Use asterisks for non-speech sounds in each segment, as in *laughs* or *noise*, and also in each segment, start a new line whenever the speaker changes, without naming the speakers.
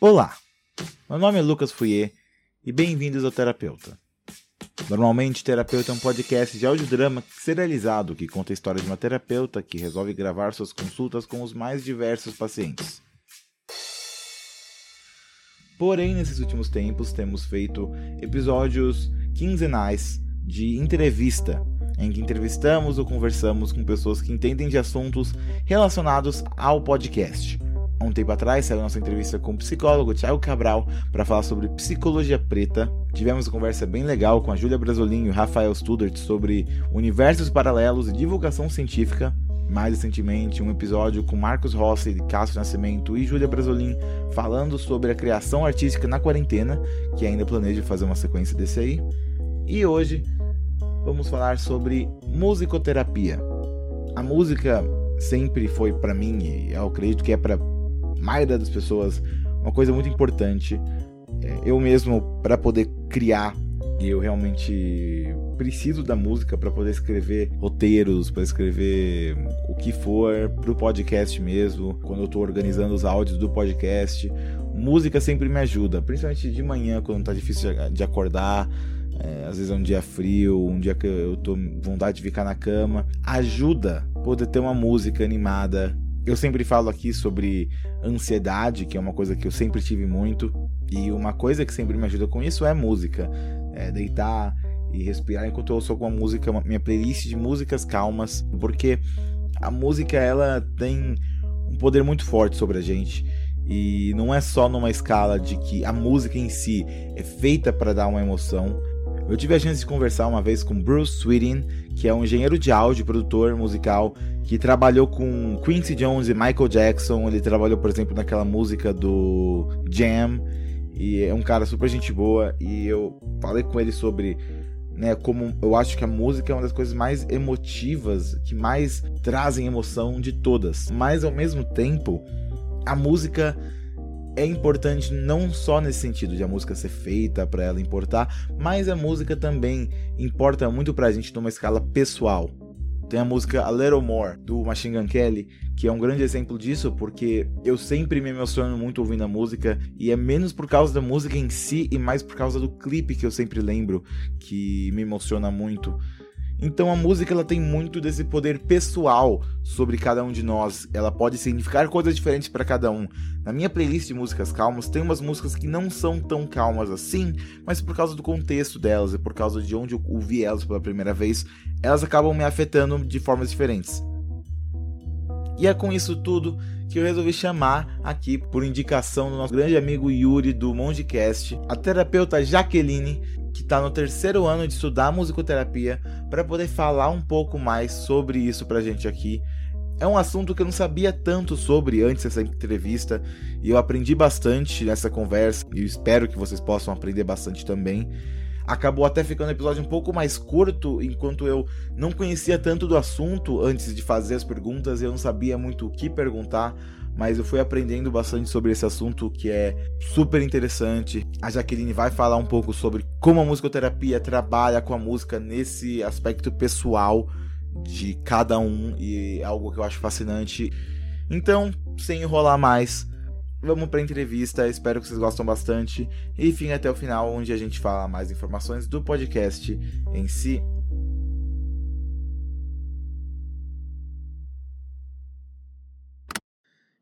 Olá, meu nome é Lucas Fouier e bem-vindos ao Terapeuta. Normalmente, Terapeuta é um podcast de audiodrama serializado que conta a história de uma terapeuta que resolve gravar suas consultas com os mais diversos pacientes. Porém, nesses últimos tempos, temos feito episódios quinzenais de entrevista, em que entrevistamos ou conversamos com pessoas que entendem de assuntos relacionados ao podcast. Há um tempo atrás saiu nossa entrevista com o psicólogo Thiago Cabral para falar sobre psicologia preta. Tivemos uma conversa bem legal com a Júlia Brasolin e o Rafael Studert sobre universos paralelos e divulgação científica. Mais recentemente, um episódio com Marcos Rossi, Cássio Nascimento e Júlia Brasolin falando sobre a criação artística na quarentena, que ainda planejo fazer uma sequência desse aí. E hoje vamos falar sobre musicoterapia. A música sempre foi para mim, e eu acredito que é para maioria das pessoas uma coisa muito importante. É, eu mesmo, para poder criar, eu realmente preciso da música para poder escrever roteiros, para escrever o que for pro podcast mesmo, quando eu tô organizando os áudios do podcast. Música sempre me ajuda, principalmente de manhã, quando tá difícil de acordar. É, às vezes é um dia frio, um dia que eu tô com vontade de ficar na cama. Ajuda poder ter uma música animada, eu sempre falo aqui sobre ansiedade, que é uma coisa que eu sempre tive muito. E uma coisa que sempre me ajuda com isso é música. É deitar e respirar enquanto eu ouço alguma música, minha playlist de músicas calmas. Porque a música ela tem um poder muito forte sobre a gente. E não é só numa escala de que a música em si é feita para dar uma emoção, eu tive a chance de conversar uma vez com Bruce Sweetin, que é um engenheiro de áudio, produtor musical, que trabalhou com Quincy Jones e Michael Jackson. Ele trabalhou, por exemplo, naquela música do Jam. E é um cara super gente boa. E eu falei com ele sobre né, como eu acho que a música é uma das coisas mais emotivas, que mais trazem emoção de todas. Mas ao mesmo tempo, a música é importante não só nesse sentido de a música ser feita para ela importar, mas a música também importa muito pra gente numa escala pessoal. Tem a música A Little More do Machine Gun Kelly, que é um grande exemplo disso, porque eu sempre me emociono muito ouvindo a música e é menos por causa da música em si e mais por causa do clipe que eu sempre lembro que me emociona muito. Então a música ela tem muito desse poder pessoal sobre cada um de nós. Ela pode significar coisas diferentes para cada um. Na minha playlist de músicas calmas tem umas músicas que não são tão calmas assim, mas por causa do contexto delas e por causa de onde eu ouvi elas pela primeira vez, elas acabam me afetando de formas diferentes. E é com isso tudo que eu resolvi chamar aqui, por indicação do nosso grande amigo Yuri do Mondcast, a terapeuta Jaqueline que está no terceiro ano de estudar musicoterapia, para poder falar um pouco mais sobre isso para a gente aqui. É um assunto que eu não sabia tanto sobre antes dessa entrevista e eu aprendi bastante nessa conversa e espero que vocês possam aprender bastante também. Acabou até ficando um episódio um pouco mais curto, enquanto eu não conhecia tanto do assunto antes de fazer as perguntas, eu não sabia muito o que perguntar, mas eu fui aprendendo bastante sobre esse assunto que é super interessante. A Jaqueline vai falar um pouco sobre como a musicoterapia trabalha com a música nesse aspecto pessoal de cada um e é algo que eu acho fascinante. Então, sem enrolar mais, vamos para a entrevista. Espero que vocês gostem bastante e fiquem até o final, onde a gente fala mais informações do podcast em si.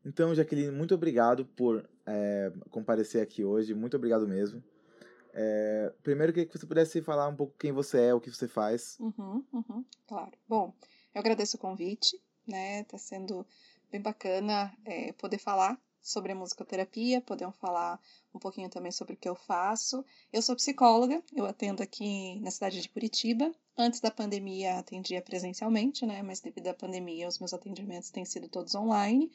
Então, Jaqueline, muito obrigado por é, comparecer aqui hoje. Muito obrigado mesmo. É, primeiro, queria que você pudesse falar um pouco quem você é, o que você faz.
Uhum, uhum, claro. Bom, eu agradeço o convite, né? Tá sendo bem bacana é, poder falar sobre a musicoterapia, poder falar um pouquinho também sobre o que eu faço. Eu sou psicóloga, eu atendo aqui na cidade de Curitiba. Antes da pandemia atendia presencialmente, né? Mas devido à pandemia os meus atendimentos têm sido todos online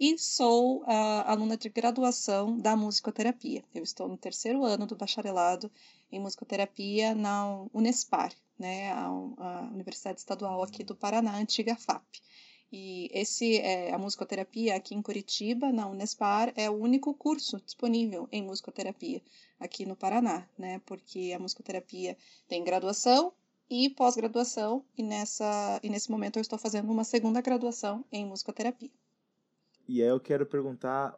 e sou aluna de graduação da musicoterapia. Eu estou no terceiro ano do bacharelado em musicoterapia na Unespar, né, a, a Universidade Estadual aqui do Paraná, antiga FAP. E esse é, a musicoterapia aqui em Curitiba, na Unespar, é o único curso disponível em musicoterapia aqui no Paraná, né? Porque a musicoterapia tem graduação e pós-graduação, e nessa e nesse momento eu estou fazendo uma segunda graduação em musicoterapia.
E aí eu quero perguntar,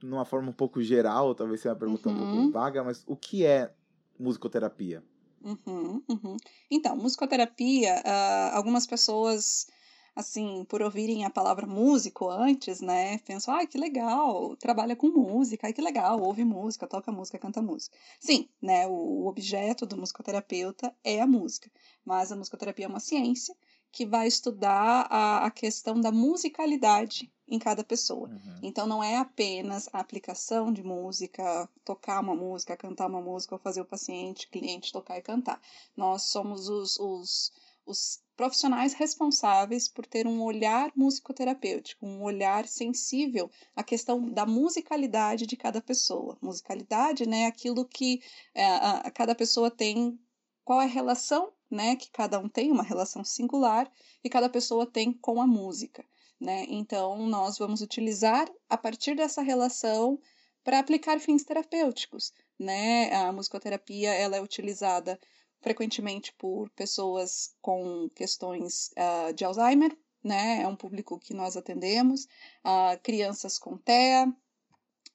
numa forma um pouco geral, talvez seja uma pergunta uhum. um pouco uhum. vaga, mas o que é musicoterapia?
Uhum, uhum. Então, musicoterapia, uh, algumas pessoas assim, por ouvirem a palavra músico antes, né, pensam, ai, que legal, trabalha com música, ai, que legal, ouve música, toca música, canta música. Sim, né, o objeto do musicoterapeuta é a música, mas a musicoterapia é uma ciência que vai estudar a, a questão da musicalidade em cada pessoa. Uhum. Então não é apenas a aplicação de música, tocar uma música, cantar uma música ou fazer o paciente, cliente tocar e cantar. Nós somos os, os, os profissionais responsáveis por ter um olhar musicoterapêutico, um olhar sensível à questão da musicalidade de cada pessoa. Musicalidade, né, aquilo que é, a, a cada pessoa tem, qual é a relação, né, que cada um tem, uma relação singular, e cada pessoa tem com a música, né? Então, nós vamos utilizar a partir dessa relação para aplicar fins terapêuticos, né? A musicoterapia, ela é utilizada frequentemente por pessoas com questões uh, de Alzheimer, né? É um público que nós atendemos, uh, crianças com TEA,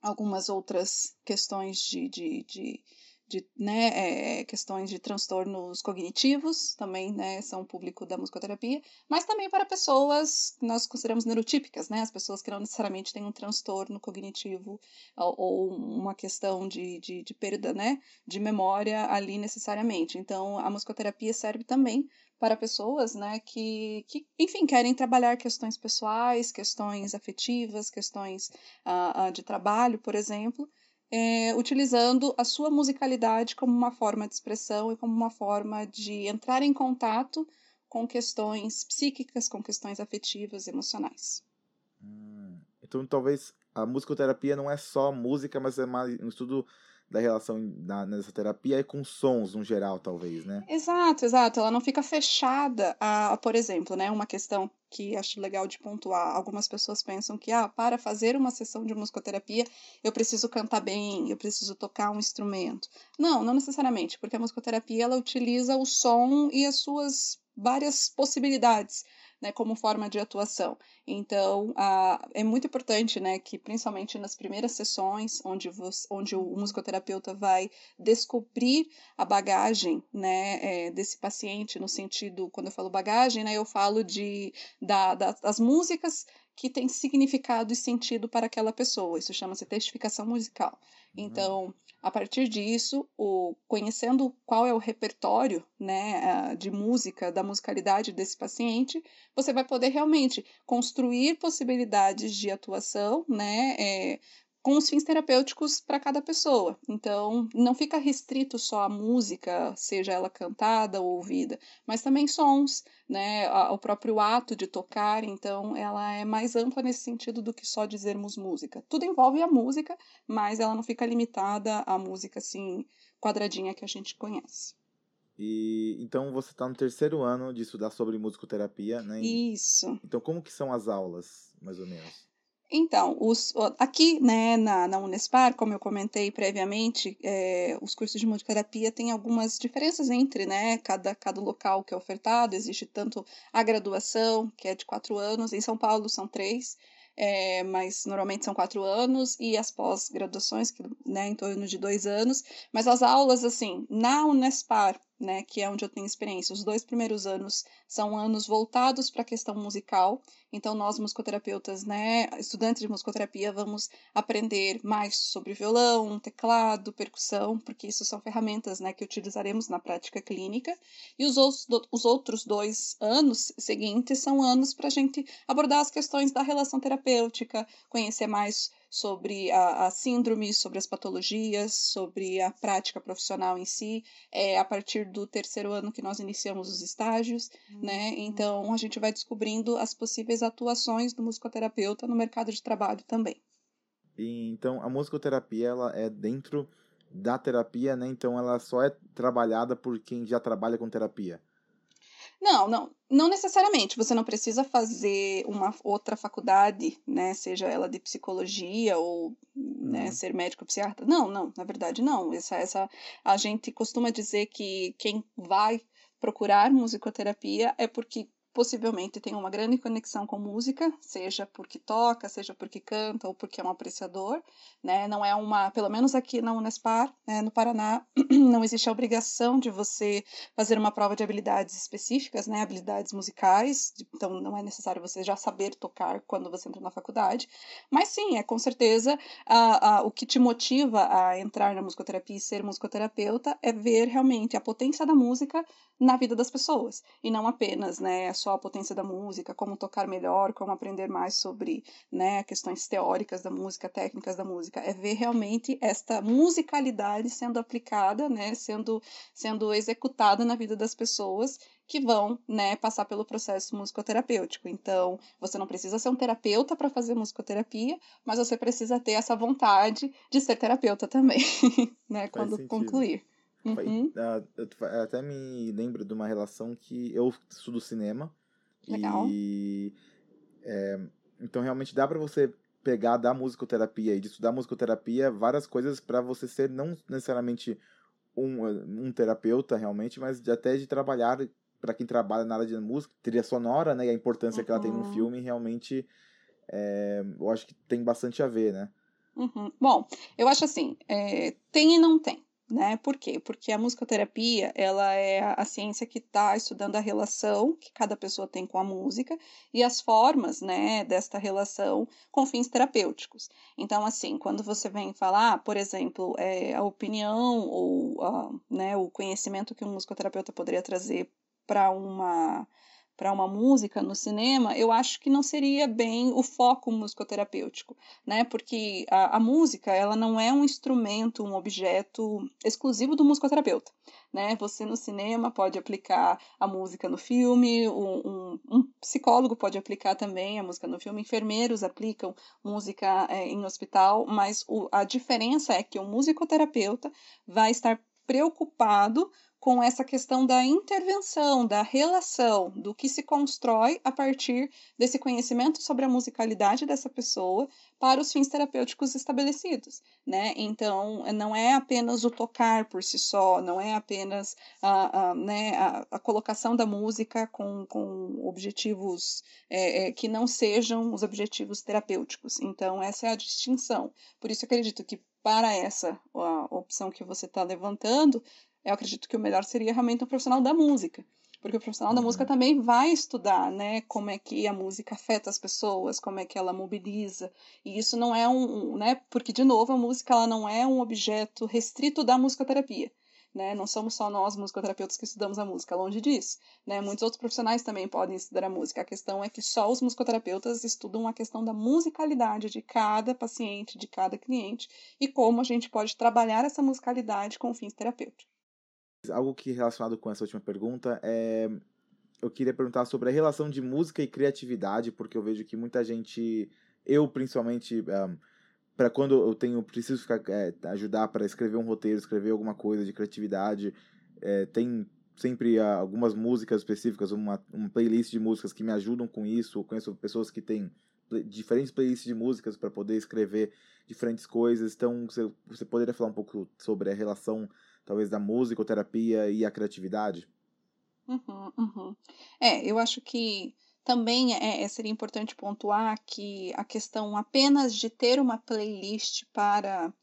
algumas outras questões de, de, de de né, é, questões de transtornos cognitivos, também né, são público da musicoterapia, mas também para pessoas que nós consideramos neurotípicas, né, as pessoas que não necessariamente têm um transtorno cognitivo ou, ou uma questão de, de, de, perda né, de memória ali necessariamente. Então, a musicoterapia serve também para pessoas né, que, que, enfim, querem trabalhar questões pessoais, questões afetivas, questões uh, de trabalho, por exemplo, é, utilizando a sua musicalidade como uma forma de expressão e como uma forma de entrar em contato com questões psíquicas, com questões afetivas, emocionais.
Hum, então, talvez a musicoterapia não é só música, mas é mais um estudo da relação na, nessa terapia é com sons no geral, talvez, né?
Exato, exato. Ela não fica fechada a, a, por exemplo, né, uma questão que acho legal de pontuar. Algumas pessoas pensam que, ah, para fazer uma sessão de musicoterapia, eu preciso cantar bem, eu preciso tocar um instrumento. Não, não necessariamente, porque a musicoterapia ela utiliza o som e as suas várias possibilidades né, como forma de atuação. Então, a, é muito importante né, que, principalmente nas primeiras sessões, onde, você, onde o musicoterapeuta vai descobrir a bagagem né, é, desse paciente, no sentido, quando eu falo bagagem, né, eu falo de, da, da, das músicas que têm significado e sentido para aquela pessoa. Isso chama-se testificação musical. Uhum. Então, a partir disso, o, conhecendo qual é o repertório né, de música, da musicalidade desse paciente, você vai poder realmente construir possibilidades de atuação, né, é, com os fins terapêuticos para cada pessoa. Então, não fica restrito só à música, seja ela cantada ou ouvida, mas também sons, né, o próprio ato de tocar, então ela é mais ampla nesse sentido do que só dizermos música. Tudo envolve a música, mas ela não fica limitada à música assim quadradinha que a gente conhece.
E então você está no terceiro ano de estudar sobre musicoterapia, né?
Isso.
Então como que são as aulas, mais ou menos?
Então, os, aqui né, na, na Unespar, como eu comentei previamente, é, os cursos de musicoterapia têm algumas diferenças entre né, cada, cada local que é ofertado. Existe tanto a graduação, que é de quatro anos, em São Paulo são três, é, mas normalmente são quatro anos, e as pós-graduações, que né, em torno de dois anos. Mas as aulas, assim, na Unespar, né, que é onde eu tenho experiência. Os dois primeiros anos são anos voltados para a questão musical. Então, nós, musicoterapeutas, né, estudantes de musicoterapia, vamos aprender mais sobre violão, teclado, percussão, porque isso são ferramentas né, que utilizaremos na prática clínica. E os os outros dois anos seguintes são anos para a gente abordar as questões da relação terapêutica, conhecer mais sobre a, a síndrome, sobre as patologias, sobre a prática profissional em si. É a partir do terceiro ano que nós iniciamos os estágios, uhum. né? Então a gente vai descobrindo as possíveis atuações do musicoterapeuta no mercado de trabalho também.
E, então a musicoterapia ela é dentro da terapia, né? Então ela só é trabalhada por quem já trabalha com terapia.
Não, não, não necessariamente. Você não precisa fazer uma outra faculdade, né? Seja ela de psicologia ou né, uhum. ser médico psiquiatra. Não, não, na verdade não. Essa, essa, a gente costuma dizer que quem vai procurar musicoterapia é porque possivelmente tem uma grande conexão com música, seja porque toca, seja porque canta ou porque é um apreciador, né? Não é uma, pelo menos aqui na Unespar, né, no Paraná, *clears throat* não existe a obrigação de você fazer uma prova de habilidades específicas, né? Habilidades musicais, então não é necessário você já saber tocar quando você entra na faculdade, mas sim, é com certeza a, a, o que te motiva a entrar na musicoterapia e ser musicoterapeuta é ver realmente a potência da música na vida das pessoas e não apenas, né? Só a potência da música, como tocar melhor, como aprender mais sobre né, questões teóricas da música, técnicas da música, é ver realmente esta musicalidade sendo aplicada, né, sendo, sendo executada na vida das pessoas que vão né, passar pelo processo musicoterapêutico. Então, você não precisa ser um terapeuta para fazer musicoterapia, mas você precisa ter essa vontade de ser terapeuta também, *laughs* né, quando sentido. concluir.
Uhum. Uh, eu até me lembro de uma relação que eu estudo cinema.
Legal.
E. É, então, realmente dá para você pegar da musicoterapia e de estudar musicoterapia várias coisas para você ser não necessariamente um, um terapeuta realmente, mas até de trabalhar para quem trabalha na área de música, trilha sonora, né, e a importância uhum. que ela tem no uhum. filme, realmente é, eu acho que tem bastante a ver, né?
Uhum. Bom, eu acho assim, é, tem e não tem né? Por quê? Porque a musicoterapia, ela é a ciência que está estudando a relação que cada pessoa tem com a música e as formas, né, desta relação com fins terapêuticos. Então, assim, quando você vem falar, por exemplo, é, a opinião ou uh, né, o conhecimento que um musicoterapeuta poderia trazer para uma para uma música no cinema, eu acho que não seria bem o foco musicoterapêutico, né? Porque a, a, música, ela não é um instrumento, um objeto exclusivo do musicoterapeuta, né? Você no cinema pode aplicar a música no filme, um, um, um psicólogo pode aplicar também a música no filme, enfermeiros aplicam música é, em hospital, mas o, a diferença é que o musicoterapeuta vai estar preocupado com essa questão da intervenção, da relação, do que se constrói a partir desse conhecimento sobre a musicalidade dessa pessoa para os fins terapêuticos estabelecidos, né? Então, não é apenas o tocar por si só, não é apenas a, a né, a, a, colocação da música com, com objetivos é, é, que não sejam os objetivos terapêuticos. Então, essa é a distinção. Por isso, acredito que para essa opção que você está levantando, eu acredito que o melhor seria realmente um profissional da música. Porque o profissional uhum. da música também vai estudar, né, como é que a música afeta as pessoas, como é que ela mobiliza. E isso não é um, um né, porque de novo a música ela não é um objeto restrito da musicoterapia. Né? Não somos só nós, musicoterapeutas, que estudamos a música, longe disso. Né? Muitos outros profissionais também podem estudar a música. A questão é que só os musicoterapeutas estudam a questão da musicalidade de cada paciente, de cada cliente, e como a gente pode trabalhar essa musicalidade com fins terapêuticos.
Algo que relacionado com essa última pergunta é eu queria perguntar sobre a relação de música e criatividade, porque eu vejo que muita gente, eu principalmente, um, para quando eu tenho preciso ficar, é, ajudar para escrever um roteiro, escrever alguma coisa de criatividade, é, tem sempre uh, algumas músicas específicas, uma, uma playlist de músicas que me ajudam com isso. Eu conheço pessoas que têm diferentes playlists de músicas para poder escrever diferentes coisas. Então, você, você poderia falar um pouco sobre a relação talvez da musicoterapia e a criatividade?
Uhum, uhum. É, eu acho que também é, é, seria importante pontuar que a questão apenas de ter uma playlist para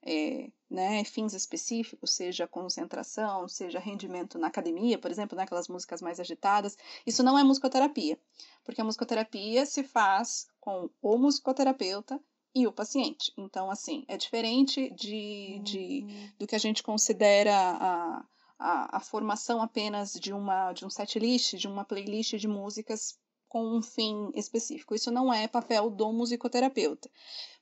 é, né, fins específicos, seja concentração, seja rendimento na academia, por exemplo, né, aquelas músicas mais agitadas, isso não é musicoterapia, porque a musicoterapia se faz com o musicoterapeuta e o paciente. Então, assim, é diferente de, de uhum. do que a gente considera a, a, a, formação apenas de uma de um set list, de uma playlist de músicas com um fim específico. Isso não é papel do musicoterapeuta.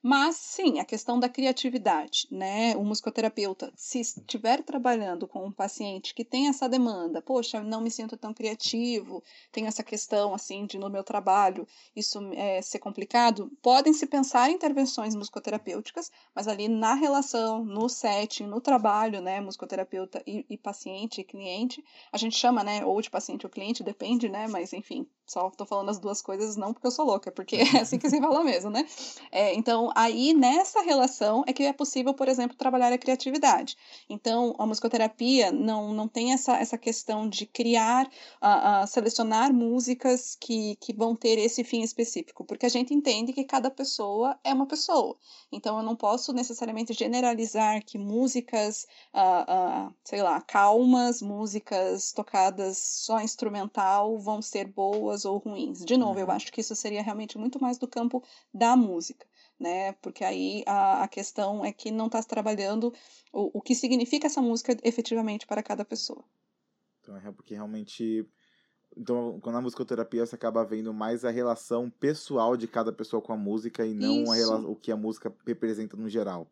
Mas sim, a questão da criatividade, né? O musicoterapeuta, se estiver trabalhando com um paciente que tem essa demanda, poxa, não me sinto tão criativo, tem essa questão assim de no meu trabalho isso é, ser complicado, podem se pensar em intervenções musicoterapêuticas, mas ali na relação, no setting, no trabalho, né, musicoterapeuta e, e paciente e cliente, a gente chama, né, ou de paciente ou cliente, depende, né, mas enfim, só tô falando as duas coisas não porque eu sou louca, porque é assim que se fala mesmo, né? É, então, aí nessa relação é que é possível, por exemplo, trabalhar a criatividade. Então, a musicoterapia não, não tem essa, essa questão de criar, uh, uh, selecionar músicas que, que vão ter esse fim específico, porque a gente entende que cada pessoa é uma pessoa. Então, eu não posso necessariamente generalizar que músicas, uh, sei lá, calmas, músicas tocadas só instrumental vão ser boas ou ruins. De novo, eu uhum. acho que isso seria realmente muito mais do campo da música. Né? Porque aí a, a questão é que não está trabalhando o, o que significa essa música efetivamente para cada pessoa.
Então é porque realmente então, quando a musicoterapia você acaba vendo mais a relação pessoal de cada pessoa com a música e não a, o que a música representa no geral.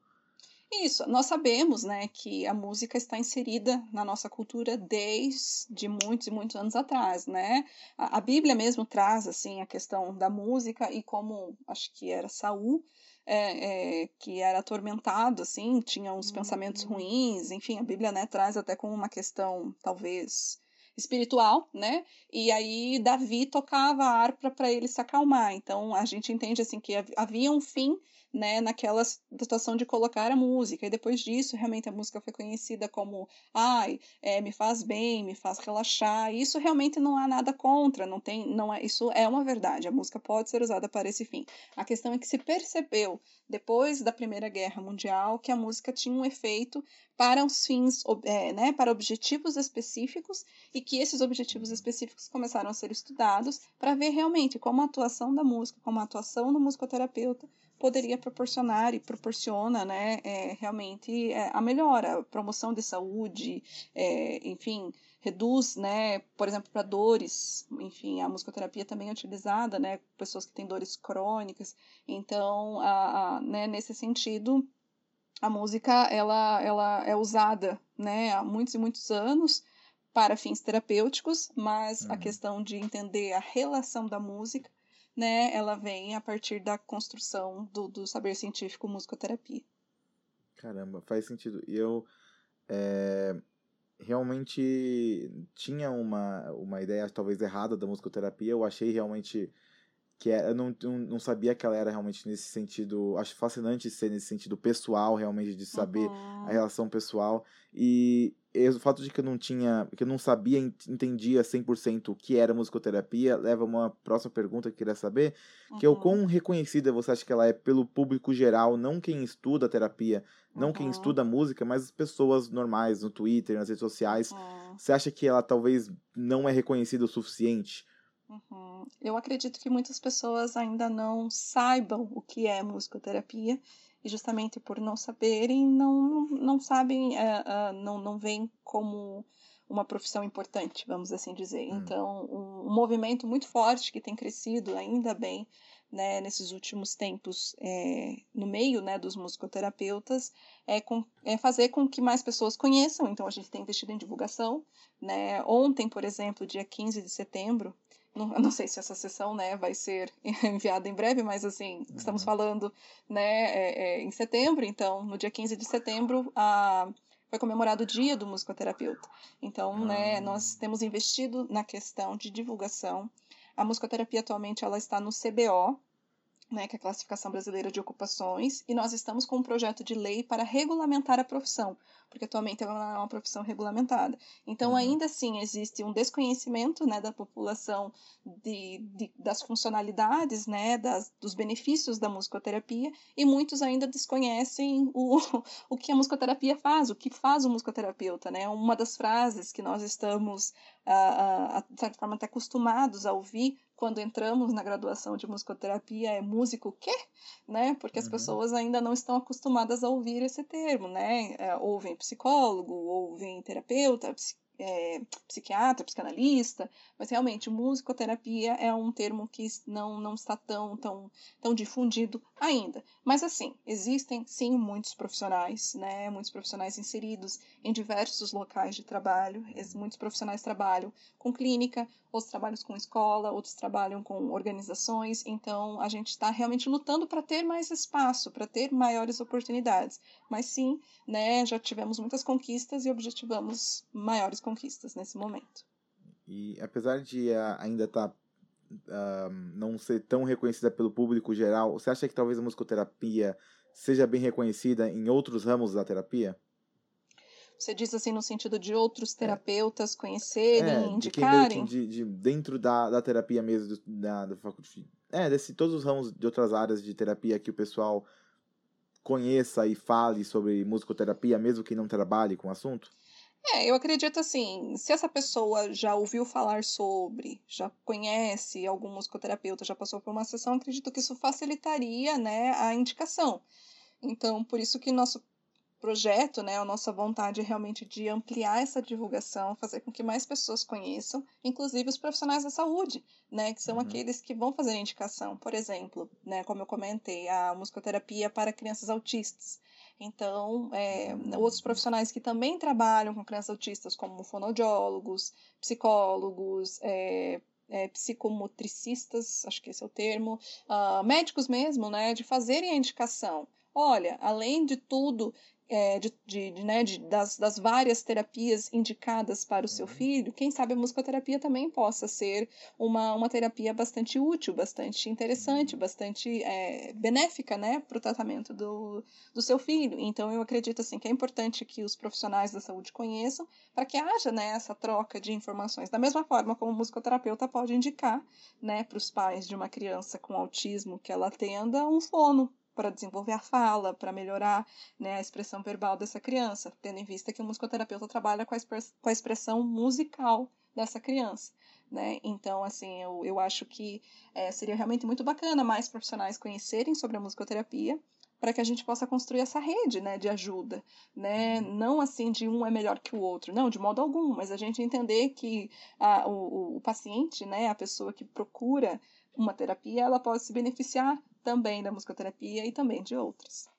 Isso, nós sabemos, né, que a música está inserida na nossa cultura desde muitos e muitos anos atrás, né? A, a Bíblia mesmo traz, assim, a questão da música e como, acho que era Saul, é, é, que era atormentado, assim, tinha uns uhum. pensamentos ruins, enfim, a Bíblia, né, traz até como uma questão, talvez, espiritual, né? E aí Davi tocava a harpa para ele se acalmar. Então a gente entende assim que havia um fim né, naquela situação de colocar a música. E depois disso, realmente a música foi conhecida como, ai, é, me faz bem, me faz relaxar. E isso realmente não há nada contra, não tem, não é, isso é uma verdade. A música pode ser usada para esse fim. A questão é que se percebeu depois da Primeira Guerra Mundial que a música tinha um efeito para os fins, é, né, para objetivos específicos e que esses objetivos específicos começaram a ser estudados para ver realmente como a atuação da música, como a atuação do musicoterapeuta poderia proporcionar e proporciona, né, é, realmente é, a melhora, a promoção de saúde, é, enfim, reduz, né, por exemplo, para dores, enfim, a musicoterapia também é utilizada, né, pessoas que têm dores crônicas, então, a, a né, nesse sentido, a música, ela, ela é usada, né, há muitos e muitos anos, para fins terapêuticos, mas uhum. a questão de entender a relação da música né, ela vem a partir da construção do, do saber científico musicoterapia.
Caramba, faz sentido. E eu é, realmente tinha uma, uma ideia talvez errada da musicoterapia. Eu achei realmente que era, eu não, não sabia que ela era realmente nesse sentido. Acho fascinante ser nesse sentido pessoal, realmente, de saber uhum. a relação pessoal. E, e o fato de que eu não tinha, que eu não sabia, entendia 100% o que era musicoterapia, leva a uma próxima pergunta que eu queria saber, uhum. que é o quão reconhecida você acha que ela é pelo público geral, não quem estuda terapia, não uhum. quem estuda música, mas as pessoas normais no Twitter, nas redes sociais. Você acha que ela talvez não é reconhecida o suficiente?
Uhum. Eu acredito que muitas pessoas ainda não saibam o que é musicoterapia e justamente por não saberem, não, não sabem, uh, uh, não, não veem como uma profissão importante, vamos assim dizer. Hum. Então, um, um, movimento muito forte que tem crescido, ainda bem, né, nesses últimos tempos, é, no meio né, dos musicoterapeutas, é, com, é fazer com que mais pessoas conheçam. Então, a gente tem investido em divulgação. Né? Ontem, por exemplo, dia 15 de setembro, não, não sei se essa sessão né, vai ser *laughs* enviada em breve, mas assim, uhum. estamos falando né, é, é, em setembro, então no dia 15 de setembro a, foi comemorado o dia do musicoterapeuta. Então, né, ah. nós temos investido na questão de divulgação. A musicoterapia atualmente ela está no CBO, né, que é a Classificação Brasileira de Ocupações, e nós estamos com um projeto de lei para regulamentar a profissão, porque atualmente ela é uma profissão regulamentada. Então, uhum. ainda assim, existe um desconhecimento né, da população de, de, das funcionalidades, né, das, dos benefícios da musicoterapia, e muitos ainda desconhecem o, *laughs* o que a musicoterapia faz, o que faz o musicoterapeuta. Né? Uma das frases que nós estamos, uh, uh, de certa forma, até acostumados a ouvir quando entramos na graduação de musicoterapia é músico quê? Né? Porque as uhum. pessoas ainda não estão acostumadas a ouvir esse termo, né? É, ouvem psicólogo, ouvem terapeuta, é, psiquiatra, psicanalista, mas realmente musicoterapia é um termo que não, não está tão, tão, tão difundido ainda. Mas assim, existem sim muitos profissionais, né, muitos profissionais inseridos em diversos locais de trabalho, muitos profissionais trabalham com clínica, outros trabalham com escola, outros trabalham com organizações, então a gente está realmente lutando para ter mais espaço, para ter maiores oportunidades. Mas sim, né, já tivemos muitas conquistas e objetivamos maiores conquistas nesse momento.
E apesar de ainda estar tá uh, não ser tão reconhecida pelo público geral, você acha que talvez a musicoterapia seja bem reconhecida em outros ramos da terapia?
Você diz assim no sentido de outros é. terapeutas conhecerem, é, indicarem?
De, de, de, dentro da, da terapia mesmo, da, da faculdade. É, desse, todos os ramos de outras áreas de terapia que o pessoal conheça e fale sobre musicoterapia, mesmo que não trabalhe com o assunto?
É, eu acredito assim, se essa pessoa já ouviu falar sobre, já conhece algum musicoterapeuta, já passou por uma sessão, acredito que isso facilitaria, né, a indicação. Então, por isso que nosso projeto, né, a nossa vontade é realmente de ampliar essa divulgação, fazer com que mais pessoas conheçam, inclusive os profissionais da saúde, né, que são uhum. aqueles que vão fazer a indicação. Por exemplo, né, como eu comentei, a musicoterapia para crianças autistas. Então, é, outros profissionais que também trabalham com crianças autistas, como fonoaudiólogos, psicólogos, é, é, psicomotricistas, acho que esse é o termo, uh, médicos mesmo, né, de fazerem a indicação. Olha, além de tudo é, de, de, de, né, de, das, das várias terapias indicadas para o seu uhum. filho, quem sabe a musicoterapia também possa ser uma, uma terapia bastante útil, bastante interessante, uhum. bastante é, benéfica né, para o tratamento do, do seu filho. Então, eu acredito assim, que é importante que os profissionais da saúde conheçam para que haja né, essa troca de informações. Da mesma forma como o musicoterapeuta pode indicar né, para os pais de uma criança com autismo que ela atenda um fono para desenvolver a fala, para melhorar né, a expressão verbal dessa criança, tendo em vista que o musicoterapeuta trabalha com a, com a expressão musical dessa criança. Né? Então, assim, eu, eu acho que é, seria realmente muito bacana mais profissionais conhecerem sobre a musicoterapia para que a gente possa construir essa rede né, de ajuda. Né? Não assim de um é melhor que o outro, não, de modo algum, mas a gente entender que a, o, o paciente, né, a pessoa que procura uma terapia, ela pode se beneficiar também da musicoterapia e também de outras.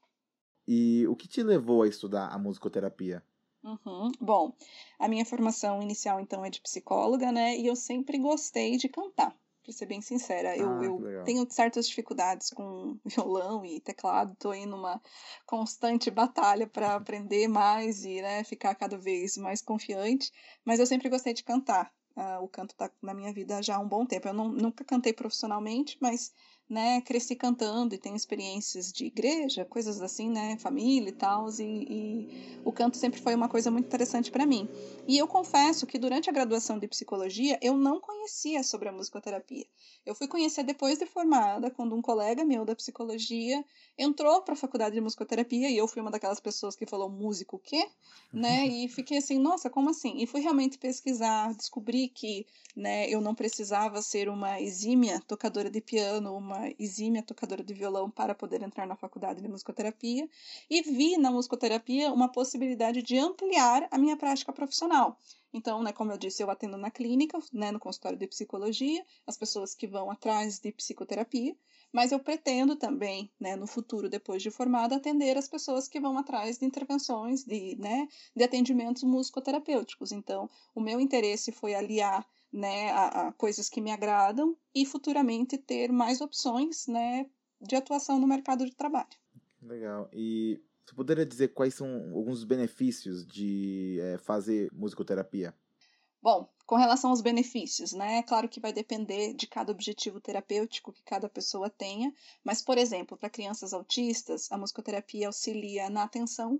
E o que te levou a estudar a musicoterapia?
Uhum. Bom, a minha formação inicial então é de psicóloga, né? E eu sempre gostei de cantar, para ser bem sincera. Eu, ah, eu tenho certas dificuldades com *laughs* violão e teclado, tô aí numa constante batalha para *laughs* aprender mais e né, ficar cada vez mais confiante, mas eu sempre gostei de cantar. Uh, o canto está na minha vida já há um bom tempo. Eu não, nunca cantei profissionalmente, mas né, cresci cantando e tenho experiências de igreja, coisas assim, né, família e tal, e, e o canto sempre foi uma coisa muito interessante para mim. E eu confesso que durante a graduação de psicologia eu não conhecia sobre a musicoterapia. Eu fui conhecer depois de formada, quando um colega meu da psicologia entrou para a faculdade de musicoterapia e eu fui uma daquelas pessoas que falou músico o quê? Né? *laughs* E fiquei assim, nossa, como assim? E fui realmente pesquisar, descobri que, né, eu não precisava ser uma exímia tocadora de piano, exímia tocadora de violão para poder entrar na faculdade de musicoterapia e vi na musicoterapia uma possibilidade de ampliar a minha prática profissional. Então, né, como eu disse, eu atendo na clínica, né, no consultório de psicologia, as pessoas que vão atrás de psicoterapia, mas eu pretendo também, né, no futuro, depois de formada, atender as pessoas que vão atrás de intervenções, de, né, de atendimentos musicoterapêuticos. Então, o meu interesse foi aliar né, a, a coisas que me agradam e futuramente ter mais opções né, de atuação no mercado de trabalho.
Legal. E você poderia dizer quais são alguns benefícios de é, fazer musicoterapia?
Bom, com relação aos benefícios, né? É claro que vai depender de cada objetivo terapêutico que cada pessoa tenha, mas, por exemplo, para crianças autistas, a musicoterapia auxilia na atenção,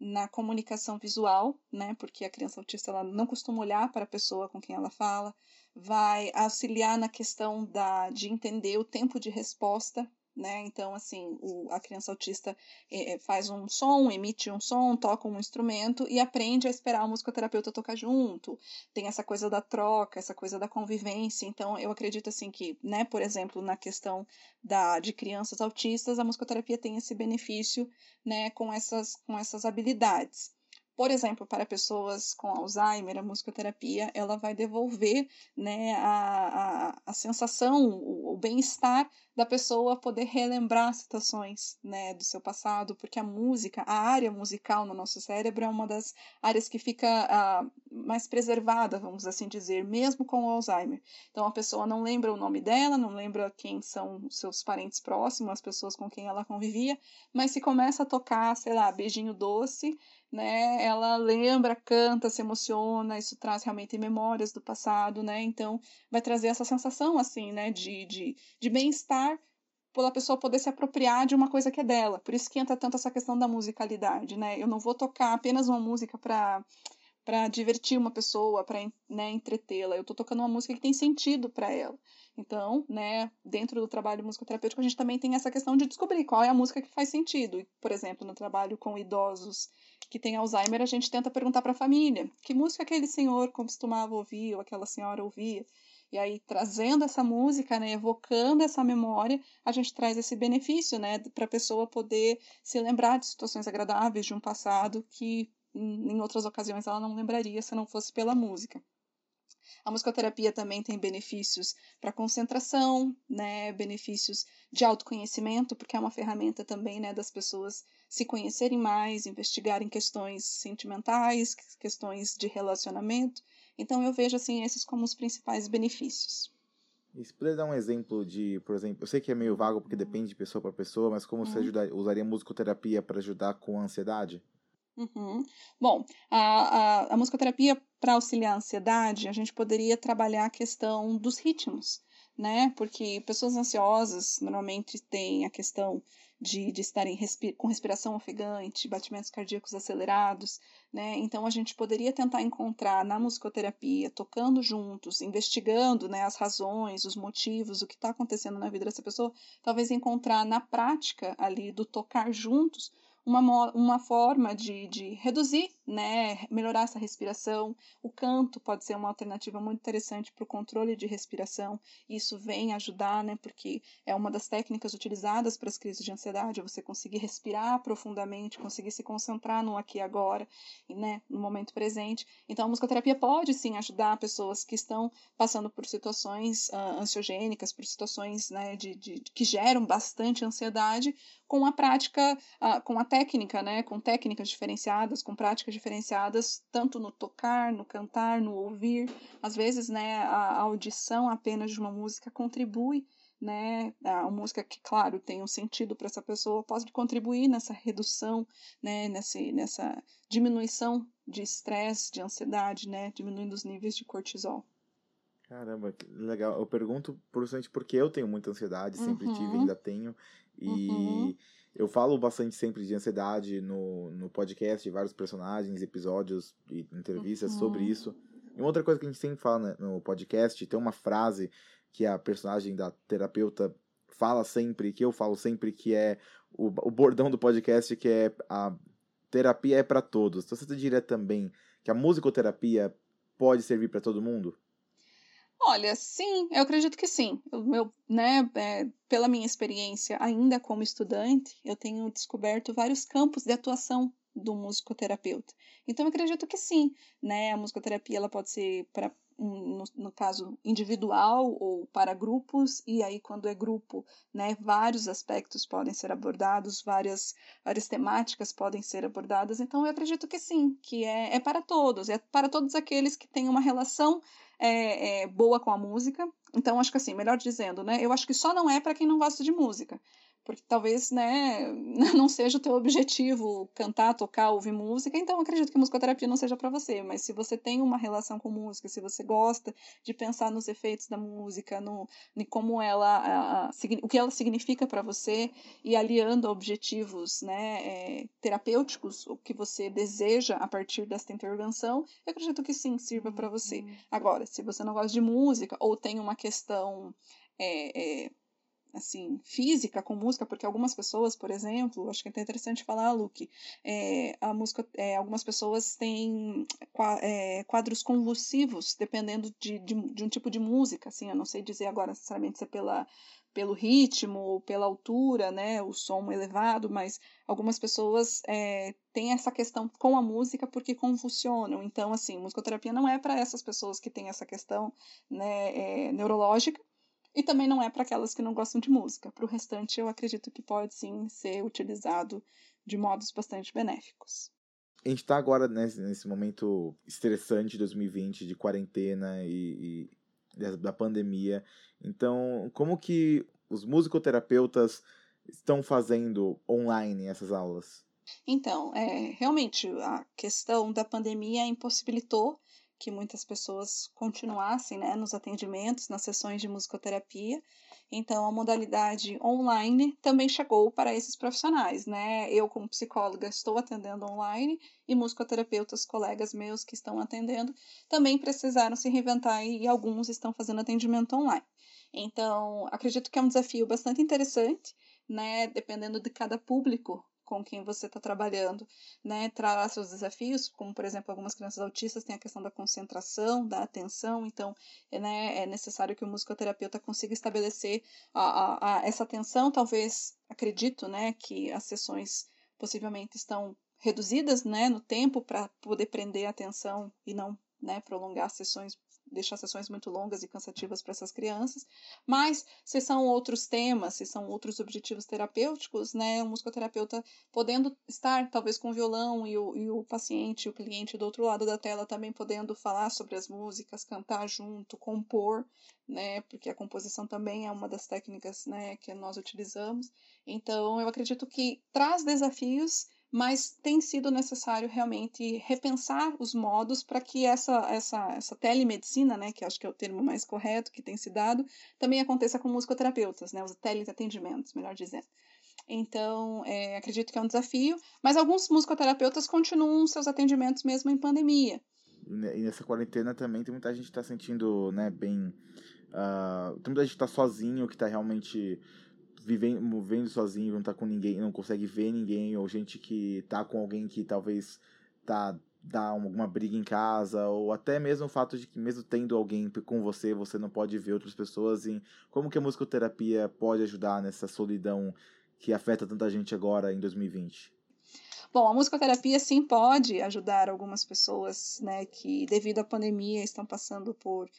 na comunicação visual, né, porque a criança autista ela não costuma olhar para a pessoa com quem ela fala, vai auxiliar na questão da, de entender o tempo de resposta né? Então, assim, o, a criança autista é, faz um som, emite um som, toca um instrumento e aprende a esperar o musicoterapeuta tocar junto. Tem essa coisa da troca, essa coisa da convivência. Então, eu acredito, assim, que, né, por exemplo, na questão da, de crianças autistas, a musicoterapia tem esse benefício, né, com essas, com essas habilidades. Por exemplo, para pessoas com Alzheimer, a musicoterapia ela vai devolver né, a, a, a sensação, o, o bem-estar da pessoa poder relembrar situações né, do seu passado, porque a música, a área musical no nosso cérebro é uma das áreas que fica uh, mais preservada, vamos assim dizer, mesmo com o Alzheimer. Então a pessoa não lembra o nome dela, não lembra quem são seus parentes próximos, as pessoas com quem ela convivia, mas se começa a tocar, sei lá, beijinho doce, né? Ela lembra, canta, se emociona, isso traz realmente memórias do passado, né? Então, vai trazer essa sensação, assim, né, de, de, de bem-estar pela pessoa poder se apropriar de uma coisa que é dela. Por isso que entra tanto essa questão da musicalidade, né? Eu não vou tocar apenas uma música para para divertir uma pessoa, para né, entretê-la. Eu estou tocando uma música que tem sentido para ela. Então, né, dentro do trabalho musicoterapêutico, a gente também tem essa questão de descobrir qual é a música que faz sentido. Por exemplo, no trabalho com idosos que têm Alzheimer, a gente tenta perguntar para a família que música aquele senhor costumava ouvir ou aquela senhora ouvia. E aí, trazendo essa música, né, evocando essa memória, a gente traz esse benefício, né, para a pessoa poder se lembrar de situações agradáveis de um passado que em outras ocasiões ela não lembraria se não fosse pela música. A musicoterapia também tem benefícios para concentração, né, benefícios de autoconhecimento, porque é uma ferramenta também né, das pessoas se conhecerem mais, investigarem questões sentimentais, questões de relacionamento. Então eu vejo assim esses como os principais benefícios.
E se puder dar um exemplo de, por exemplo, eu sei que é meio vago porque depende de pessoa para pessoa, mas como uhum. você ajudar, usaria musicoterapia para ajudar com a ansiedade?
Uhum. Bom, a, a, a musicoterapia para auxiliar a ansiedade, a gente poderia trabalhar a questão dos ritmos, né? Porque pessoas ansiosas normalmente têm a questão de, de estarem respi com respiração ofegante, batimentos cardíacos acelerados, né? Então a gente poderia tentar encontrar na musicoterapia, tocando juntos, investigando né, as razões, os motivos, o que está acontecendo na vida dessa pessoa, talvez encontrar na prática ali do tocar juntos uma, uma forma de, de reduzir, né, melhorar essa respiração. O canto pode ser uma alternativa muito interessante para o controle de respiração. Isso vem ajudar, né, porque é uma das técnicas utilizadas para as crises de ansiedade, você conseguir respirar profundamente, conseguir se concentrar no aqui e agora, né, no momento presente. Então, a musicoterapia pode sim ajudar pessoas que estão passando por situações uh, ansiogênicas, por situações né, de, de, que geram bastante ansiedade, com a prática, uh, com a técnica, né, com técnicas diferenciadas, com práticas diferenciadas, tanto no tocar, no cantar, no ouvir. Às vezes, né, a audição apenas de uma música contribui né, a música que, claro, tem um sentido para essa pessoa, pode contribuir nessa redução, né, nessa, nessa diminuição de estresse, de ansiedade, né, diminuindo os níveis de cortisol.
Caramba, legal. Eu pergunto principalmente porque eu tenho muita ansiedade, sempre uhum. tive, ainda tenho, e uhum. Eu falo bastante sempre de ansiedade no, no podcast, de vários personagens, episódios e entrevistas uhum. sobre isso. E uma outra coisa que a gente sempre fala né, no podcast, tem uma frase que a personagem da terapeuta fala sempre, que eu falo sempre, que é o, o bordão do podcast, que é a terapia é para todos. Então você diria também que a musicoterapia pode servir para todo mundo?
Olha, sim, eu acredito que sim. O meu, né, é, pela minha experiência ainda como estudante, eu tenho descoberto vários campos de atuação do musicoterapeuta. Então, eu acredito que sim, né? A musicoterapia ela pode ser para no, no, caso individual ou para grupos, e aí quando é grupo, né, vários aspectos podem ser abordados, várias, várias temáticas podem ser abordadas, então eu acredito que sim, que é, é para todos, é para todos aqueles que têm uma relação é, é, boa com a música, então acho que assim, melhor dizendo, né, eu acho que só não é para quem não gosta de música, porque talvez né, *laughs* não seja o teu objetivo cantar, tocar, ouvir música, então acredito que musicoterapia não seja para você, mas se você tem uma relação com música, se você gosta de pensar nos efeitos da música, no, em como ela, a, a, o que ela significa para você e aliando a objetivos né, é, terapêuticos, o que você deseja a partir desta intervenção, eu acredito que sim, sirva para você. Uhum. Agora, se você não gosta de música ou tem uma questão é, é, assim, física com música, porque algumas pessoas, por exemplo, acho que é interessante falar, Luke, é, a música, é, algumas pessoas têm é, quadros convulsivos, dependendo de, de, de, um tipo de música, assim, eu não sei dizer agora necessariamente se é pela, pelo ritmo, pela altura, né, o som elevado, mas algumas pessoas é, têm essa questão com a música porque convulsionam. Então, assim, musicoterapia não é para essas pessoas que têm essa questão né, é, neurológica, e também não é para aquelas que não gostam de música. Para o restante, eu acredito que pode sim ser utilizado de modos bastante benéficos.
A gente está agora nesse, nesse, momento estressante de 2020, de quarentena e, e da pandemia. Então, como que os musicoterapeutas estão fazendo online essas aulas?
Então, é, realmente, a questão da pandemia impossibilitou que muitas pessoas continuassem né, nos atendimentos, nas sessões de musicoterapia. Então, a modalidade online também chegou para esses profissionais. Né? Eu, como psicóloga, estou atendendo online e musicoterapeutas, colegas meus que estão atendendo, também precisaram se reinventar e alguns estão fazendo atendimento online. Então, acredito que é um desafio bastante interessante, né? Dependendo de cada público com quem você está trabalhando, né, traz seus desafios, como por exemplo algumas crianças autistas têm a questão da concentração, da atenção, então né, é necessário que o musicoterapeuta consiga estabelecer a, a, a essa atenção, talvez, acredito, né, que as sessões possivelmente estão reduzidas, né, no tempo para poder prender a atenção e não né, prolongar as sessões deixar sessões muito longas e cansativas para essas crianças, mas se são outros temas, se são outros objetivos terapêuticos, né, o musicoterapeuta podendo estar talvez com o violão e o, e o paciente, o cliente do outro lado da tela também podendo falar sobre as músicas, cantar junto, compor, né, porque a composição também é uma das técnicas, né, que nós utilizamos. Então, eu acredito que traz desafios mas tem sido necessário realmente repensar os modos para que essa, essa, essa telemedicina, né, que acho que é o termo mais correto que tem se dado, também aconteça com musicoterapeutas, né, os teleatendimentos, melhor dizendo. Então, é, acredito que é um desafio, mas alguns musicoterapeutas continuam seus atendimentos mesmo em pandemia.
E nessa quarentena também tem muita gente que está sentindo, né, bem... Uh, tem muita gente que está sozinho, que está realmente vivendo, sozinho, não tá com ninguém, não consegue ver ninguém, ou gente que tá com alguém que talvez tá dá alguma briga em casa, ou até mesmo o fato de que mesmo tendo alguém com você, você não pode ver outras pessoas em como que a musicoterapia pode ajudar nessa solidão que afeta tanta gente agora em 2020.
Bom, a musicoterapia sim pode ajudar algumas pessoas, né, que devido à pandemia estão passando por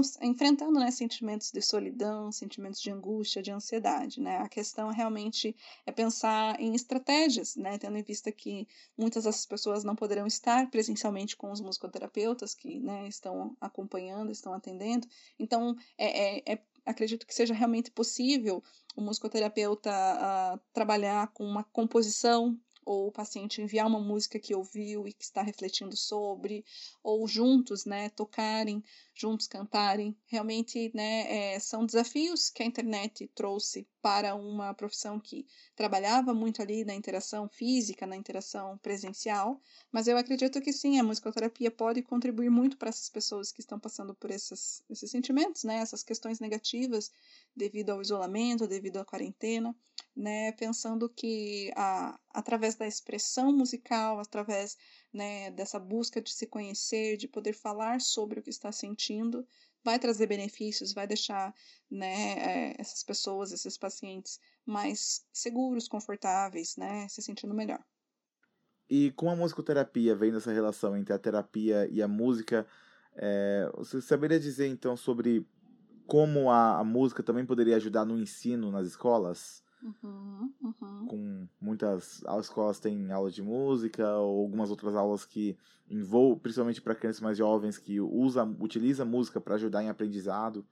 estão enfrentando né, sentimentos de solidão, sentimentos de angústia, de ansiedade. Né? A questão realmente é pensar em estratégias, né, tendo em vista que muitas dessas pessoas não poderão estar presencialmente com os musicoterapeutas que né, estão acompanhando, estão atendendo. Então, é, é, é acredito que seja realmente possível o musicoterapeuta uh, trabalhar com uma composição ou o paciente enviar uma música que ouviu e que está refletindo sobre, ou juntos, né, tocarem, juntos cantarem. Realmente, né, é, são desafios que a internet trouxe para uma profissão que trabalhava muito ali na interação física, na interação presencial, mas eu acredito que sim, a musicoterapia pode contribuir muito para essas pessoas que estão passando por esses, esses sentimentos, né, essas questões negativas devido ao isolamento, devido à quarentena, né, pensando que a, através da expressão musical, através né, dessa busca de se conhecer, de poder falar sobre o que está sentindo, vai trazer benefícios, vai deixar né, é, essas pessoas, esses pacientes mais seguros, confortáveis, né, se sentindo melhor.
E com a musicoterapia, vendo essa relação entre a terapia e a música, é, você saberia dizer então sobre como a, a música também poderia ajudar no ensino nas escolas?
Uhum, uhum.
Com muitas as escolas têm aulas de música ou algumas outras aulas que envolvem, principalmente para crianças mais jovens que usa, utiliza música para ajudar em aprendizado.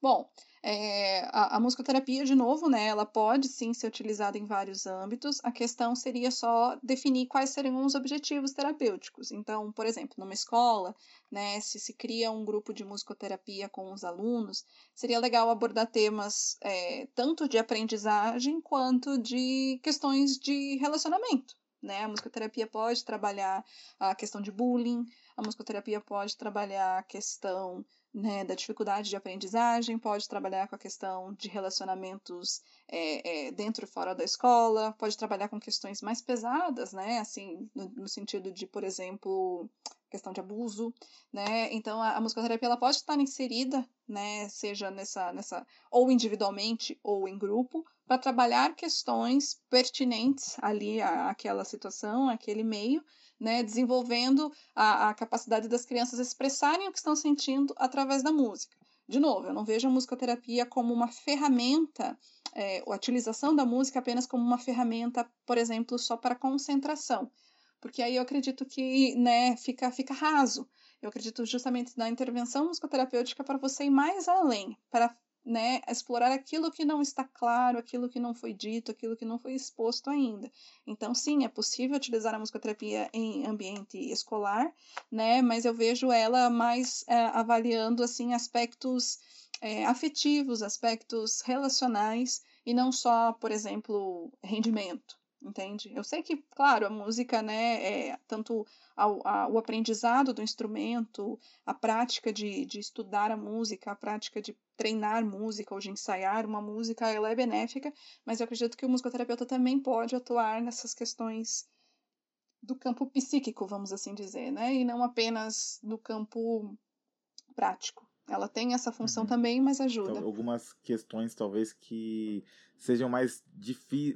Bom, é, a, a, musicoterapia, de novo, né, ela pode sim ser utilizada em vários âmbitos. A questão seria só definir quais seriam os objetivos terapêuticos. Então, por exemplo, numa escola, né, se se cria um grupo de musicoterapia com os alunos, seria legal abordar temas é, tanto de aprendizagem quanto de questões de relacionamento. Né? A musicoterapia pode trabalhar a questão de bullying, a musicoterapia pode trabalhar a questão né, da dificuldade de aprendizagem, pode trabalhar com a questão de relacionamentos é, é, dentro e fora da escola, pode trabalhar com questões mais pesadas, né, assim, no, no sentido de, por exemplo, questão de abuso, né, então a, a musicoterapia ela pode estar inserida, né, seja nessa, nessa, ou individualmente ou em grupo, para trabalhar questões pertinentes ali à, àquela situação, àquele meio, né, desenvolvendo a, a capacidade das crianças expressarem o que estão sentindo através da música. De novo, eu não vejo a musicoterapia como uma ferramenta, é, a utilização da música apenas como uma ferramenta, por exemplo, só para concentração, porque aí eu acredito que né, fica, fica raso. Eu acredito justamente na intervenção musicoterapêutica para você ir mais além, para né, explorar aquilo que não está claro, aquilo que não foi dito, aquilo que não foi exposto ainda. Então, sim, é possível utilizar a musicoterapia em ambiente escolar, né, mas eu vejo ela mais é, avaliando assim aspectos é, afetivos, aspectos relacionais e não só, por exemplo, rendimento entende? Eu sei que, claro, a música, né, é tanto o aprendizado do instrumento, a prática de, de estudar a música, a prática de treinar música ou de ensaiar uma música, ela é benéfica, mas eu acredito que o musicoterapeuta também pode atuar nessas questões do campo psíquico, vamos assim dizer, né, e não apenas do campo prático. Ela tem essa função uhum. também, mas ajuda.
Então, algumas questões talvez que sejam mais,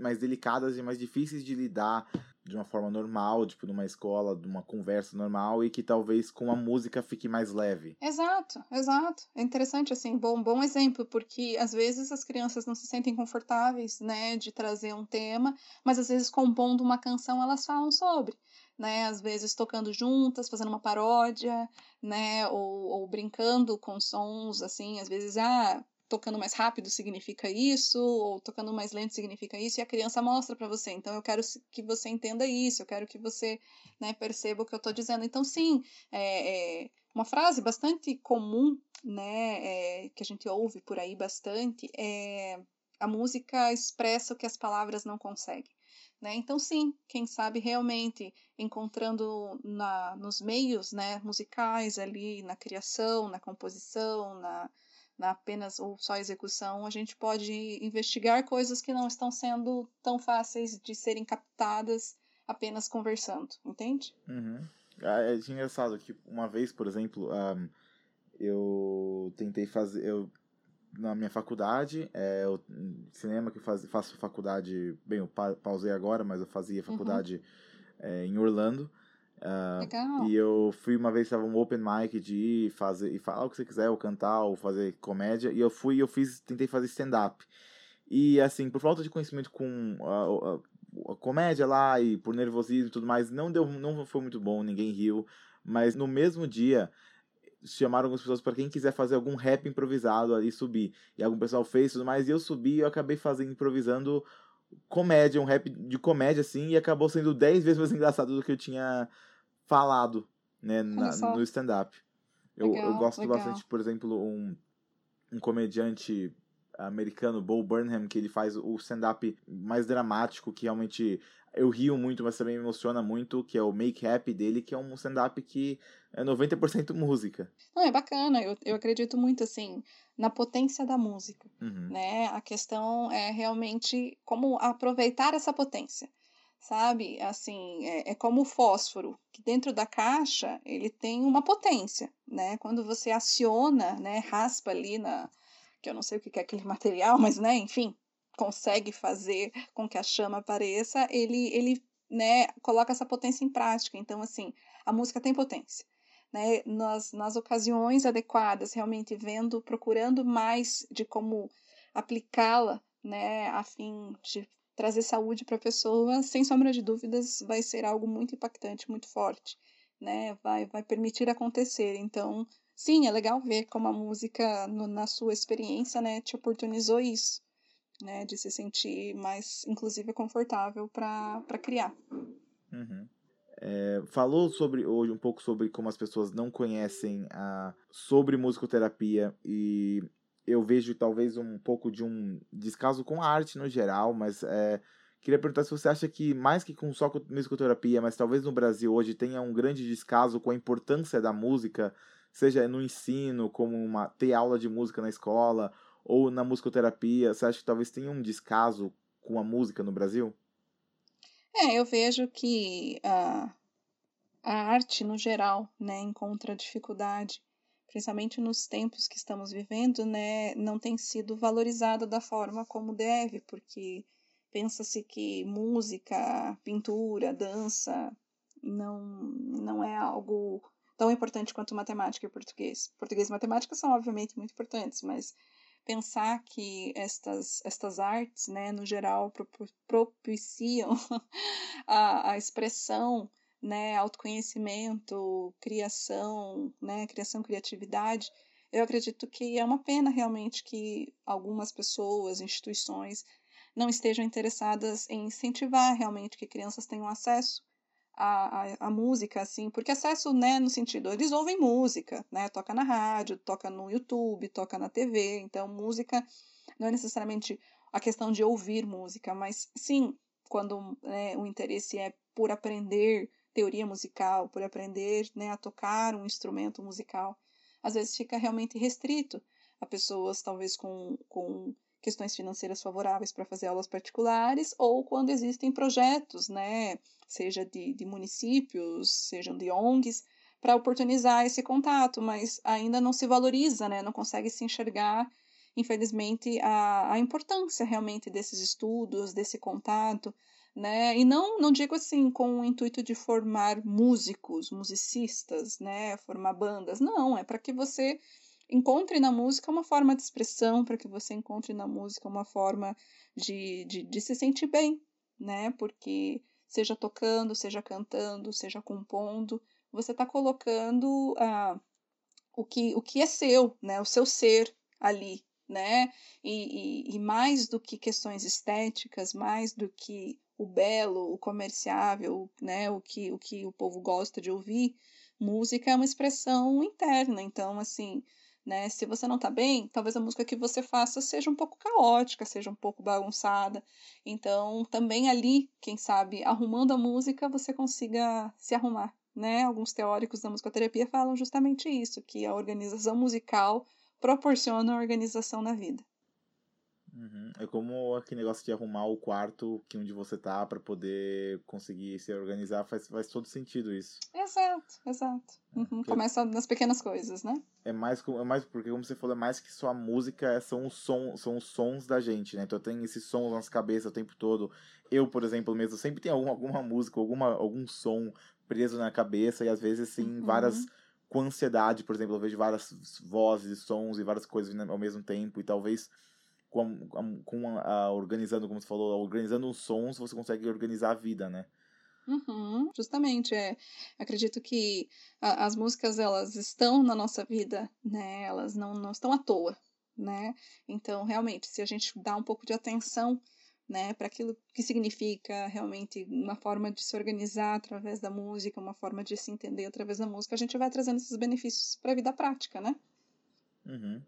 mais delicadas e mais difíceis de lidar de uma forma normal, tipo numa escola, de uma conversa normal e que talvez com a música fique mais leve.
Exato, exato. É interessante assim, bom, bom exemplo, porque às vezes as crianças não se sentem confortáveis, né, de trazer um tema, mas às vezes compondo uma canção elas falam sobre né? Às vezes tocando juntas, fazendo uma paródia, né? Ou, ou brincando com sons, assim, às vezes, ah, tocando mais rápido significa isso, ou tocando mais lento significa isso, e a criança mostra para você. Então, eu quero que você entenda isso, eu quero que você né, perceba o que eu estou dizendo. Então, sim, é, é, uma frase bastante comum, né, é, que a gente ouve por aí bastante, é a música expressa o que as palavras não conseguem. Né? Então, sim, quem sabe realmente encontrando na, nos meios né, musicais ali, na criação, na composição, na, na apenas ou só execução, a gente pode investigar coisas que não estão sendo tão fáceis de serem captadas apenas conversando, entende?
Uhum. Ah, é engraçado que uma vez, por exemplo, um, eu tentei fazer, eu na minha faculdade, é, eu, cinema que faz, faço faculdade, bem, eu pa, pausei agora, mas eu fazia uhum. faculdade uhum. é, em Orlando. Uh,
Legal.
E eu fui uma vez, estava um open mic de ir fazer, e falar o que você quiser, ou cantar, ou fazer comédia, e eu fui eu fiz, tentei fazer stand-up. E assim, por falta de conhecimento com a, a, a, comédia lá, e por nervosismo e tudo mais, não deu, não foi muito bom, ninguém riu. Mas no mesmo dia, chamaram algumas pessoas para quem quiser fazer algum rap improvisado ali subir. E algum pessoal fez tudo mais, e eu subi e eu acabei fazendo, improvisando comédia, um rap de comédia assim, e acabou sendo 10 vezes mais *laughs* engraçado do que eu tinha falado, né, na, no stand-up. Eu, eu gosto legal. bastante, por exemplo, um, um comediante americano, Bo Burnham, que ele faz o stand-up mais dramático, que realmente eu rio muito, mas também me emociona muito, que é o Make Happy dele, que é um stand-up que é 90% música.
Não, é bacana, eu, eu acredito muito, assim, na potência da música,
uhum.
né? A questão é realmente como aproveitar essa potência, sabe? Assim, é, é como o fósforo, que dentro da caixa ele tem uma potência, né? Quando você aciona, né, raspa ali na... que eu não sei o que é aquele *laughs* material, mas, né, enfim, consegue fazer com que a chama apareça, ele, ele né, coloca essa potência em prática. Então, assim, a música tem potência. Né? Nas, nas ocasiões adequadas, realmente vendo, procurando mais de como aplicá-la, né, a fim de trazer saúde para a pessoa, sem sombra de dúvidas, vai ser algo muito impactante, muito forte, né? Vai, vai permitir acontecer. Então, sim, é legal ver como a música, no, na sua experiência, né, te oportunizou isso né? De se sentir mais, inclusive, confortável para criar.
Uhum. É, falou sobre hoje um pouco sobre como as pessoas não conhecem a, sobre musicoterapia e eu vejo talvez um pouco de um descaso com a arte no geral, mas é, queria perguntar se você acha que mais que com só musicoterapia, mas talvez no Brasil hoje tenha um grande descaso com a importância da música, seja no ensino, como uma ter aula de música na escola ou na musicoterapia, você acha que talvez tenha um descaso com a música no Brasil?
É, eu vejo que a, a arte, no geral, né, encontra dificuldade, principalmente nos tempos que estamos vivendo, né, não tem sido valorizada da forma como deve, porque pensa-se que música, pintura, dança não, não é algo tão importante quanto matemática e português. Português e matemática são, obviamente, muito importantes, mas pensar que estas, estas artes, né, no geral, propiciam *laughs* a, a expressão, né, autoconhecimento, criação, né, criação, criatividade, eu acredito que é uma pena realmente que algumas pessoas, instituições, não estejam interessadas em incentivar realmente que crianças tenham acesso à, à, à, música, assim, porque acesso, né, no sentido, eles ouvem música, né, toca na rádio, toca no YouTube, toca na TV, então música não é necessariamente a questão de ouvir música, mas sim, quando né, o interesse é por aprender teoria musical, por aprender né, a tocar um instrumento musical, às vezes fica realmente restrito a pessoas talvez com, com questões financeiras favoráveis para fazer aulas particulares, ou quando existem projetos, né, seja de, de municípios, sejam de ONGs, para oportunizar esse contato, mas ainda não se valoriza, né, não consegue se enxergar, infelizmente, a, a importância realmente desses estudos, desse contato, né? E não, não digo assim com o intuito de formar músicos, musicistas, né? Formar bandas. Não, é para que você encontre na música uma forma de expressão, para que você encontre na música uma forma de, de, de se sentir bem, né? Porque seja tocando, seja cantando, seja compondo, você está colocando ah, o, que, o que é seu, né? O seu ser ali, né? E, e, e mais do que questões estéticas, mais do que o belo, o comerciável, né? O que, o que o povo gosta de ouvir, música é uma expressão interna. Então, assim, né? Se você não tá bem, talvez a música que você faça seja um pouco caótica, seja um pouco bagunçada. Então, também ali, quem sabe, arrumando a música, você consiga se arrumar, né? Alguns teóricos da musicoterapia falam justamente isso, que a organização musical proporciona a organização na vida.
Uhum. É como aquele negócio de arrumar o quarto que onde você tá para poder conseguir se organizar, faz, faz todo sentido isso.
Exato, exato. É, uhum. Começa nas pequenas coisas, né?
É mais, é mais porque, como você falou, é mais que só a música, é, são os, som, são os sons da gente, né? Então tem esses sons na nossa cabeça o tempo todo. Eu, por exemplo, mesmo, sempre tem alguma, alguma música, alguma, algum som preso na cabeça e às vezes, assim, uhum. várias com ansiedade, por exemplo, eu vejo várias vozes, sons e várias coisas ao mesmo tempo e talvez com, a, com a, organizando, como você falou, organizando os sons, você consegue organizar a vida, né?
Uhum, justamente, é. Acredito que a, as músicas elas estão na nossa vida, né? Elas não, não estão à toa, né? Então, realmente, se a gente dá um pouco de atenção, né, para aquilo que significa realmente uma forma de se organizar através da música, uma forma de se entender através da música, a gente vai trazendo esses benefícios para a vida prática, né?
Uhum.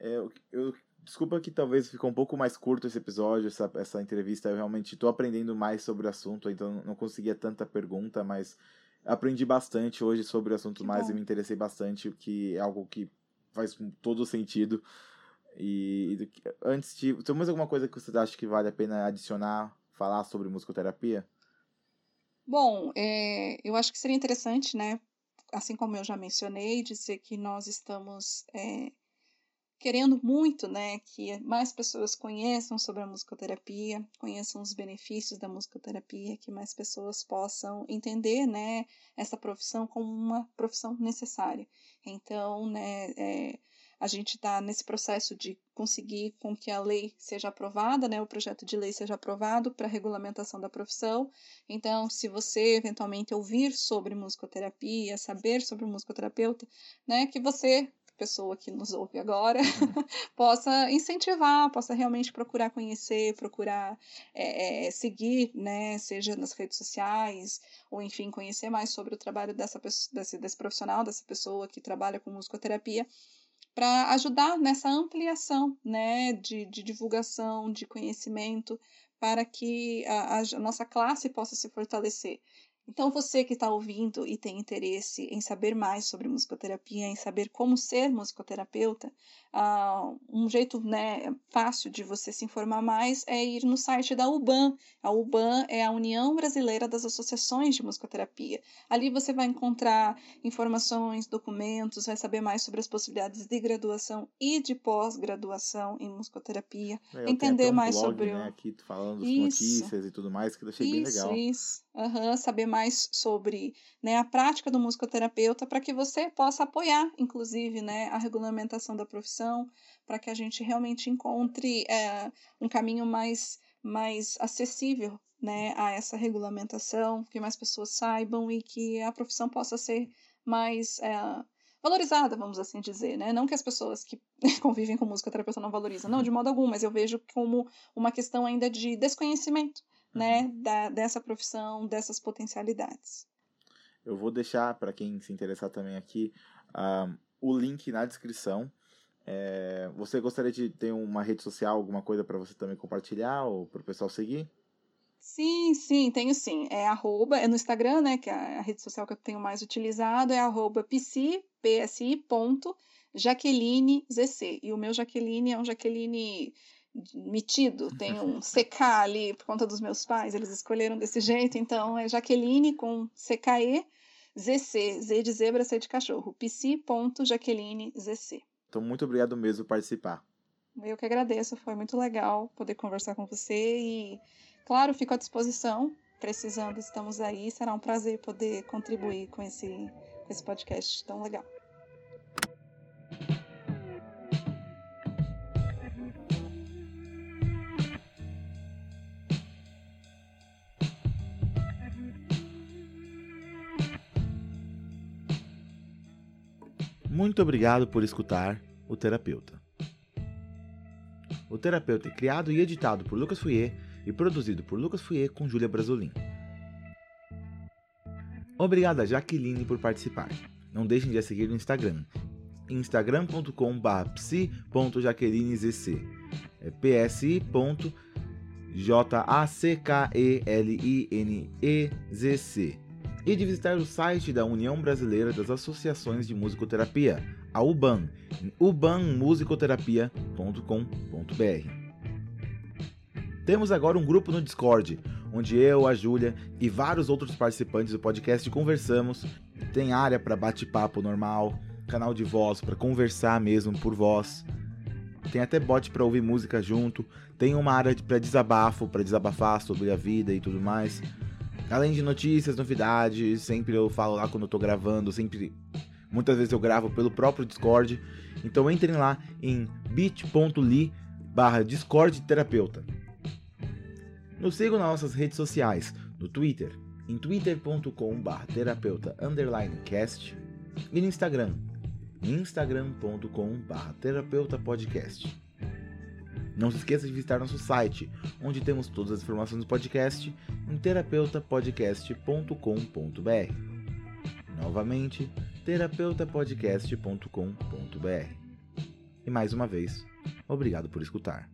É, eu, eu Desculpa que talvez ficou um pouco mais curto esse episódio, essa, essa entrevista. Eu realmente estou aprendendo mais sobre o assunto, então não conseguia tanta pergunta, mas aprendi bastante hoje sobre o assunto que mais bom. e me interessei bastante, o que é algo que faz todo sentido. E, e antes de. Tem mais alguma coisa que você acha que vale a pena adicionar, falar sobre musicoterapia?
Bom, é, eu acho que seria interessante, né? Assim como eu já mencionei, dizer que nós estamos é, querendo muito, né, que mais pessoas conheçam sobre a musicoterapia, conheçam os benefícios da musicoterapia, que mais pessoas possam entender, né, essa profissão como uma profissão necessária. Então, né, é, a gente está nesse processo de conseguir com que a lei seja aprovada, né, o projeto de lei seja aprovado para a regulamentação da profissão. Então, se você eventualmente ouvir sobre musicoterapia, saber sobre o musicoterapeuta, né, que você pessoa que nos ouve agora uhum. *laughs* possa incentivar, possa realmente procurar conhecer, procurar é, é, seguir, né, seja nas redes sociais, ou enfim, conhecer mais sobre o trabalho dessa pessoa, desse, desse profissional, dessa pessoa que trabalha com musicoterapia, para ajudar nessa ampliação né, de, de divulgação, de conhecimento, para que a, a, nossa classe possa se fortalecer. Então, você que está ouvindo e tem interesse em saber mais sobre musicoterapia, em saber como ser musicoterapeuta, uh, um jeito né, fácil de você se informar mais é ir no site da UBAN. A UBAN é a União Brasileira das Associações de Musicoterapia. Ali você vai encontrar informações, documentos, vai saber mais sobre as possibilidades de graduação e de pós-graduação em musicoterapia,
é,
entender mais
blog,
sobre
né, aqui falando isso, notícias e tudo mais, que eu achei
isso,
bem legal.
Isso, uhum, saber mais mais sobre né, a prática do musicoterapeuta para que você possa apoiar, inclusive, né, a regulamentação da profissão, para que a gente realmente encontre é, um caminho mais, mais acessível né, a essa regulamentação, que mais pessoas saibam e que a profissão possa ser mais é, valorizada, vamos assim dizer, né? Não que as pessoas que *laughs* convivem com musicoterapeuta não valorizam, não, de modo algum, mas eu vejo como uma questão ainda de desconhecimento, né, uhum. da, dessa profissão, dessas potencialidades.
Eu vou deixar para quem se interessar também aqui uh, o link na descrição. É, você gostaria de ter uma rede social, alguma coisa para você também compartilhar ou para o pessoal seguir?
Sim, sim, tenho sim. É arroba, é no Instagram, né, que é a rede social que eu tenho mais utilizado, é arroba psi, psi, ponto, Jaqueline ZC. E o meu Jaqueline é um Jaqueline metido, tem um *laughs* CK ali por conta dos meus pais, eles escolheram desse jeito, então é Jaqueline com CKE, ZC, Z de zebra, C de cachorro, psi.jaqueline.zc.
Então, muito obrigado mesmo por participar.
Eu que agradeço, foi muito legal poder conversar com você e, claro, fico à disposição. Precisando, estamos aí. Será um prazer poder contribuir com esse, com esse podcast tão legal.
Muito obrigado por escutar o Terapeuta. O Terapeuta é criado e editado por Lucas Fouier e produzido por Lucas Fouier com Júlia Brasolin. Obrigado a Jaqueline por participar. Não deixem de a seguir no Instagram, instagram.com.br psi.jaquelinezc é psi.jackelineezc e de visitar o site da União Brasileira das Associações de Musicoterapia, a UBAN, em ubanmusicoterapia.com.br. Temos agora um grupo no Discord, onde eu, a Júlia e vários outros participantes do podcast conversamos. Tem área para bate-papo normal, canal de voz para conversar mesmo por voz. Tem até bot para ouvir música junto, tem uma área para desabafo, para desabafar sobre a vida e tudo mais. Além de notícias, novidades, sempre eu falo lá quando eu tô gravando, sempre. Muitas vezes eu gravo pelo próprio Discord. Então entrem lá em bit.ly barra Discord Terapeuta. Nos sigam nas nossas redes sociais, no Twitter, em twitter.com barra terapeuta underline cast e no Instagram, instagram.com barra terapeuta podcast. Não se esqueça de visitar nosso site, onde temos todas as informações do podcast em terapeutapodcast.com.br. Novamente, terapeutapodcast.com.br. E mais uma vez, obrigado por escutar.